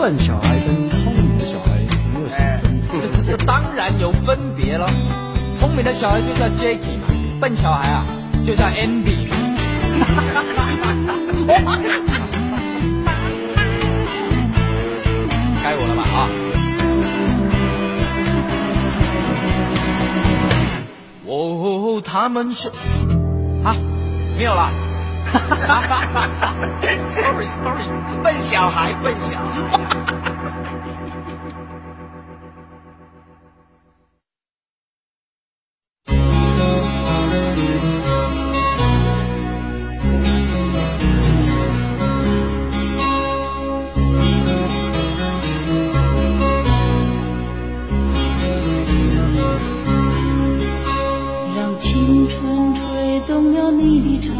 笨小孩跟聪明的小孩没有什么分别，这、这当然有分别了。聪明的小孩就叫 Jacky 嘛，笨小孩啊就叫 Andy。该我了吧啊！哦，他们是啊，没有了。Sorry Sorry，笨小孩，笨小孩。让青春吹动了你的长，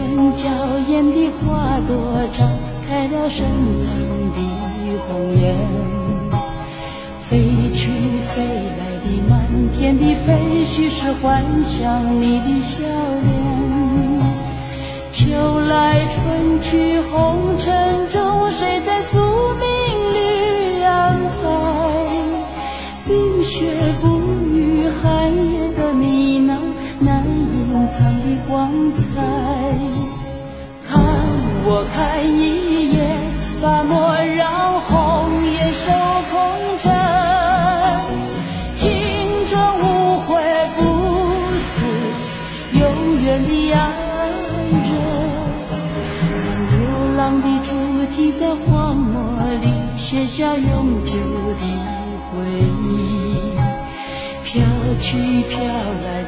春娇艳的花朵绽开了深藏的红颜。飞去飞来的满天的飞絮是幻想你的笑脸。秋来春去红尘中，谁在宿命里安排？冰雪不语，寒夜的你那难隐藏的光彩。我看一眼，把莫让红颜守空枕。青春无悔不死，永远的爱人。让流浪的足迹在荒漠里写下永久的回忆。飘去飘来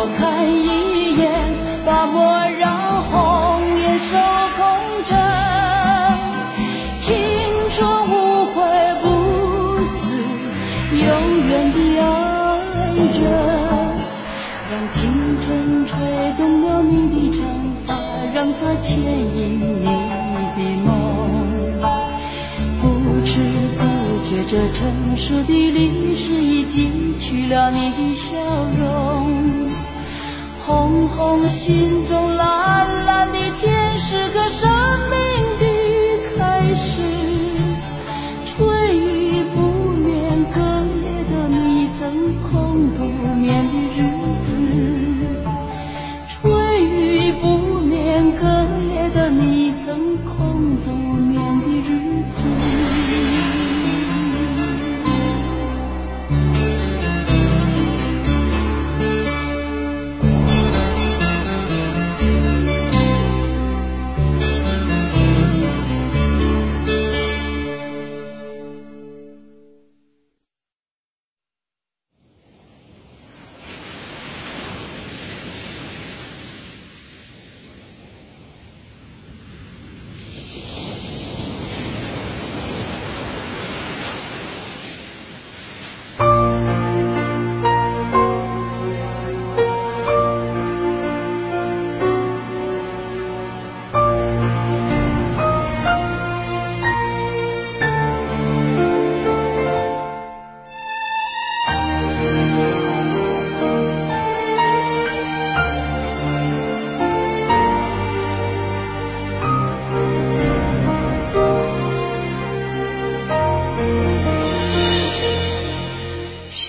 多看一眼，把莫让红颜守空枕。青春无悔不死，永远的爱人。让青春吹动了你的长发，让它牵引你的梦。不知不觉，这城市的历史已记取了你的笑容。红红心中，蓝蓝的天，是个生命